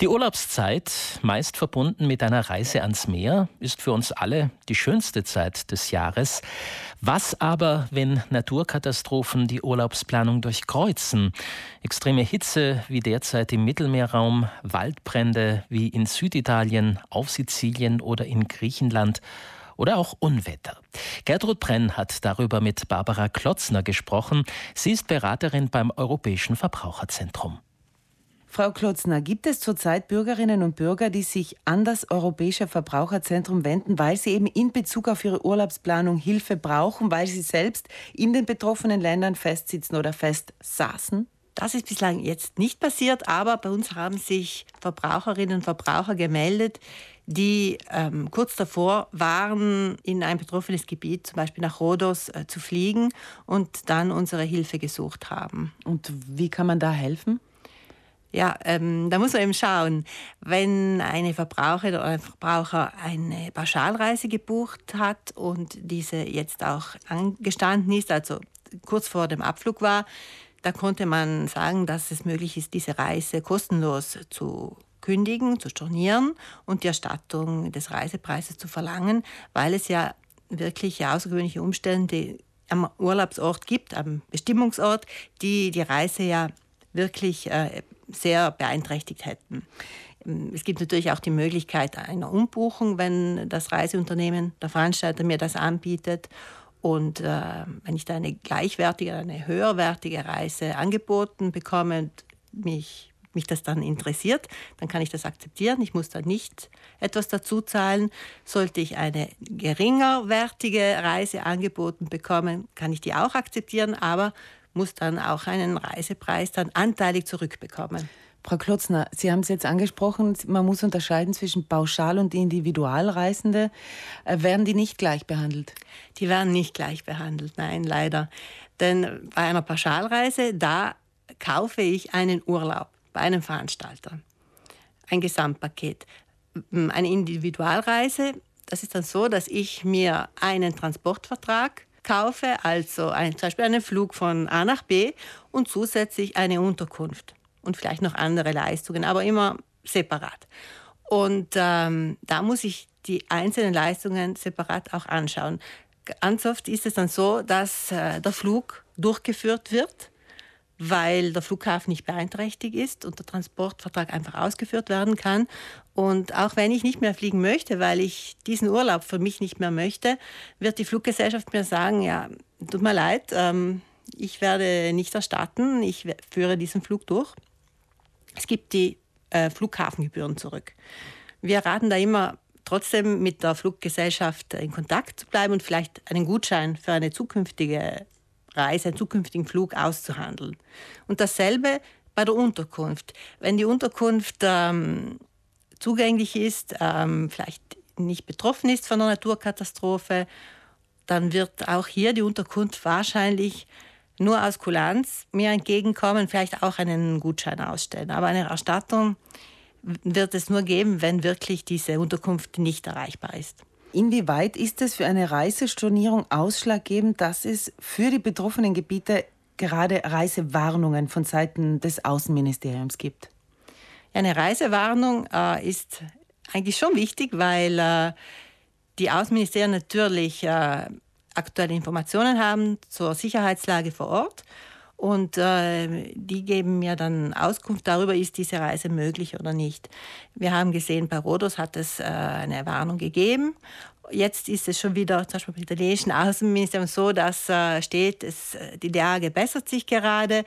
Die Urlaubszeit, meist verbunden mit einer Reise ans Meer, ist für uns alle die schönste Zeit des Jahres. Was aber, wenn Naturkatastrophen die Urlaubsplanung durchkreuzen? Extreme Hitze wie derzeit im Mittelmeerraum, Waldbrände wie in Süditalien, auf Sizilien oder in Griechenland oder auch Unwetter. Gertrud Brenn hat darüber mit Barbara Klotzner gesprochen. Sie ist Beraterin beim Europäischen Verbraucherzentrum. Frau Klotzner, gibt es zurzeit Bürgerinnen und Bürger, die sich an das Europäische Verbraucherzentrum wenden, weil sie eben in Bezug auf ihre Urlaubsplanung Hilfe brauchen, weil sie selbst in den betroffenen Ländern festsitzen oder festsaßen? Das ist bislang jetzt nicht passiert, aber bei uns haben sich Verbraucherinnen und Verbraucher gemeldet, die ähm, kurz davor waren, in ein betroffenes Gebiet, zum Beispiel nach Rhodos, äh, zu fliegen und dann unsere Hilfe gesucht haben. Und wie kann man da helfen? Ja, ähm, da muss man eben schauen, wenn eine Verbraucherin oder ein Verbraucher eine Pauschalreise gebucht hat und diese jetzt auch angestanden ist, also kurz vor dem Abflug war, da konnte man sagen, dass es möglich ist, diese Reise kostenlos zu kündigen, zu stornieren und die Erstattung des Reisepreises zu verlangen, weil es ja wirklich außergewöhnliche Umstände am Urlaubsort gibt, am Bestimmungsort, die die Reise ja wirklich äh, sehr beeinträchtigt hätten. Es gibt natürlich auch die Möglichkeit einer Umbuchung, wenn das Reiseunternehmen, der Veranstalter mir das anbietet. Und äh, wenn ich da eine gleichwertige, eine höherwertige Reise angeboten bekomme und mich, mich das dann interessiert, dann kann ich das akzeptieren. Ich muss da nicht etwas dazu zahlen. Sollte ich eine geringerwertige Reise angeboten bekommen, kann ich die auch akzeptieren, aber muss dann auch einen Reisepreis dann anteilig zurückbekommen. Frau Klotzner, Sie haben es jetzt angesprochen, man muss unterscheiden zwischen Pauschal- und Individualreisende. Äh, werden die nicht gleich behandelt? Die werden nicht gleich behandelt, nein, leider. Denn bei einer Pauschalreise, da kaufe ich einen Urlaub bei einem Veranstalter. Ein Gesamtpaket. Eine Individualreise, das ist dann so, dass ich mir einen Transportvertrag kaufe, also ein, zum Beispiel einen Flug von A nach B und zusätzlich eine Unterkunft und vielleicht noch andere Leistungen, aber immer separat. Und ähm, da muss ich die einzelnen Leistungen separat auch anschauen. Ganz oft ist es dann so, dass äh, der Flug durchgeführt wird weil der Flughafen nicht beeinträchtigt ist und der Transportvertrag einfach ausgeführt werden kann. Und auch wenn ich nicht mehr fliegen möchte, weil ich diesen Urlaub für mich nicht mehr möchte, wird die Fluggesellschaft mir sagen, ja, tut mir leid, ähm, ich werde nicht erstatten, ich führe diesen Flug durch. Es gibt die äh, Flughafengebühren zurück. Wir raten da immer trotzdem mit der Fluggesellschaft in Kontakt zu bleiben und vielleicht einen Gutschein für eine zukünftige Reise, einen zukünftigen Flug auszuhandeln. Und dasselbe bei der Unterkunft. Wenn die Unterkunft ähm, zugänglich ist, ähm, vielleicht nicht betroffen ist von einer Naturkatastrophe, dann wird auch hier die Unterkunft wahrscheinlich nur aus Kulanz mir entgegenkommen, vielleicht auch einen Gutschein ausstellen. Aber eine Erstattung wird es nur geben, wenn wirklich diese Unterkunft nicht erreichbar ist. Inwieweit ist es für eine Reisestornierung ausschlaggebend, dass es für die betroffenen Gebiete gerade Reisewarnungen von Seiten des Außenministeriums gibt? Eine Reisewarnung äh, ist eigentlich schon wichtig, weil äh, die Außenministerien natürlich äh, aktuelle Informationen haben zur Sicherheitslage vor Ort und äh, die geben mir dann Auskunft darüber, ist diese Reise möglich oder nicht. Wir haben gesehen, bei Rhodos hat es äh, eine Warnung gegeben. Jetzt ist es schon wieder, zum Beispiel beim italienischen Außenministerium, so, dass äh, steht, es, die Lage bessert sich gerade.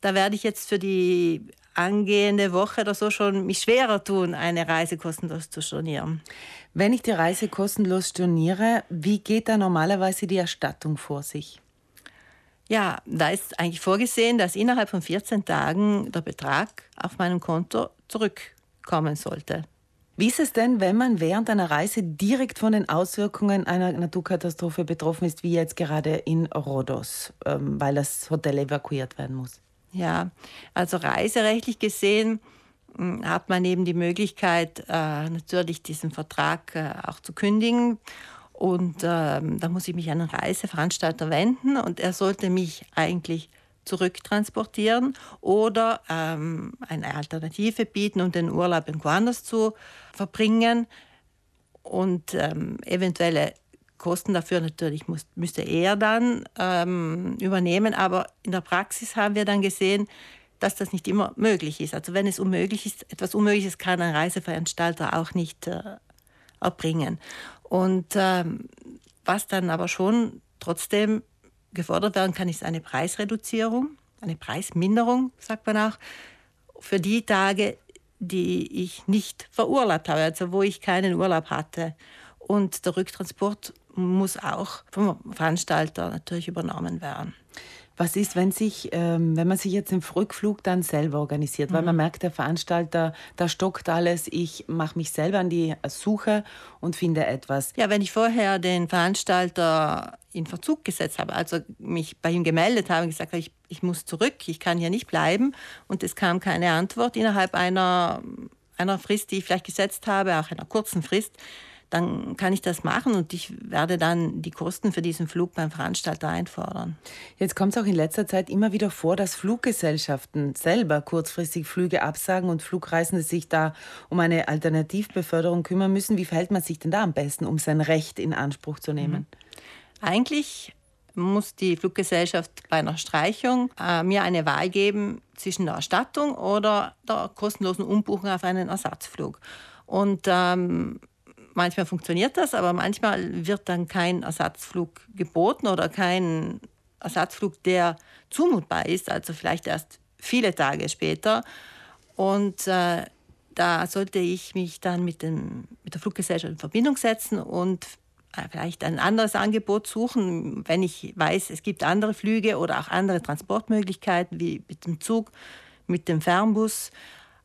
Da werde ich jetzt für die angehende Woche oder so schon mich schwerer tun, eine Reise kostenlos zu stornieren. Wenn ich die Reise kostenlos storniere, wie geht da normalerweise die Erstattung vor sich? Ja, da ist eigentlich vorgesehen, dass innerhalb von 14 Tagen der Betrag auf meinem Konto zurückkommen sollte. Wie ist es denn, wenn man während einer Reise direkt von den Auswirkungen einer Naturkatastrophe betroffen ist, wie jetzt gerade in Rhodos, ähm, weil das Hotel evakuiert werden muss? Ja, also reiserechtlich gesehen hm, hat man eben die Möglichkeit, äh, natürlich diesen Vertrag äh, auch zu kündigen und ähm, da muss ich mich an einen Reiseveranstalter wenden und er sollte mich eigentlich zurücktransportieren oder ähm, eine Alternative bieten, um den Urlaub irgendwo anders zu verbringen. Und ähm, eventuelle Kosten dafür natürlich muss, müsste er dann ähm, übernehmen. Aber in der Praxis haben wir dann gesehen, dass das nicht immer möglich ist. Also wenn es unmöglich ist, etwas Unmögliches kann ein Reiseveranstalter auch nicht äh, erbringen. Und ähm, was dann aber schon trotzdem gefordert werden kann, ist eine Preisreduzierung, eine Preisminderung, sagt man auch, für die Tage, die ich nicht verurlaubt habe, also wo ich keinen Urlaub hatte. Und der Rücktransport muss auch vom Veranstalter natürlich übernommen werden. Was ist, wenn, sich, ähm, wenn man sich jetzt im Rückflug dann selber organisiert? Mhm. Weil man mhm. merkt, der Veranstalter, da stockt alles. Ich mache mich selber an die Suche und finde etwas. Ja, wenn ich vorher den Veranstalter in Verzug gesetzt habe, also mich bei ihm gemeldet habe und gesagt habe, ich, ich muss zurück, ich kann hier nicht bleiben und es kam keine Antwort innerhalb einer, einer Frist, die ich vielleicht gesetzt habe, auch einer kurzen Frist, dann kann ich das machen und ich werde dann die Kosten für diesen Flug beim Veranstalter einfordern. Jetzt kommt es auch in letzter Zeit immer wieder vor, dass Fluggesellschaften selber kurzfristig Flüge absagen und Flugreisende sich da um eine Alternativbeförderung kümmern müssen. Wie verhält man sich denn da am besten, um sein Recht in Anspruch zu nehmen? Mhm. Eigentlich muss die Fluggesellschaft bei einer Streichung äh, mir eine Wahl geben zwischen der Erstattung oder der kostenlosen Umbuchung auf einen Ersatzflug. Und ähm, manchmal funktioniert das, aber manchmal wird dann kein Ersatzflug geboten oder kein Ersatzflug, der zumutbar ist, also vielleicht erst viele Tage später. Und äh, da sollte ich mich dann mit, dem, mit der Fluggesellschaft in Verbindung setzen und äh, vielleicht ein anderes Angebot suchen, wenn ich weiß, es gibt andere Flüge oder auch andere Transportmöglichkeiten wie mit dem Zug, mit dem Fernbus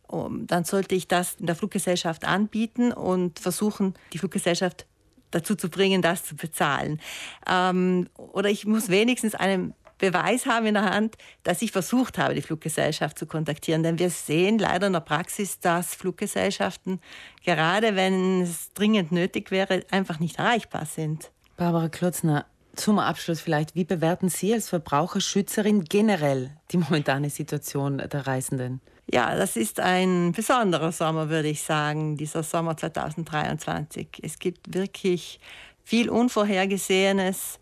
dann sollte ich das in der Fluggesellschaft anbieten und versuchen, die Fluggesellschaft dazu zu bringen, das zu bezahlen. Ähm, oder ich muss wenigstens einen Beweis haben in der Hand, dass ich versucht habe, die Fluggesellschaft zu kontaktieren. Denn wir sehen leider in der Praxis, dass Fluggesellschaften, gerade wenn es dringend nötig wäre, einfach nicht erreichbar sind. Barbara Klotzner, zum Abschluss vielleicht, wie bewerten Sie als Verbraucherschützerin generell die momentane Situation der Reisenden? Ja, das ist ein besonderer Sommer, würde ich sagen, dieser Sommer 2023. Es gibt wirklich viel Unvorhergesehenes,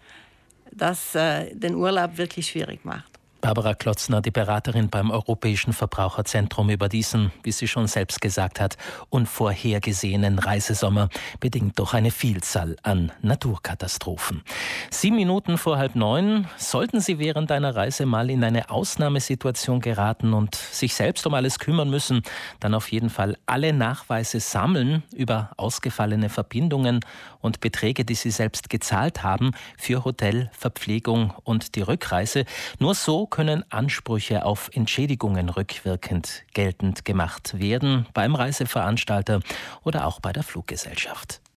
das äh, den Urlaub wirklich schwierig macht. Barbara Klotzner, die Beraterin beim Europäischen Verbraucherzentrum über diesen, wie sie schon selbst gesagt hat, unvorhergesehenen Reisesommer, bedingt durch eine Vielzahl an Naturkatastrophen. Sieben Minuten vor halb neun sollten Sie während einer Reise mal in eine Ausnahmesituation geraten und sich selbst um alles kümmern müssen, dann auf jeden Fall alle Nachweise sammeln über ausgefallene Verbindungen und Beträge, die Sie selbst gezahlt haben für Hotel, Verpflegung und die Rückreise. Nur so können Ansprüche auf Entschädigungen rückwirkend geltend gemacht werden beim Reiseveranstalter oder auch bei der Fluggesellschaft.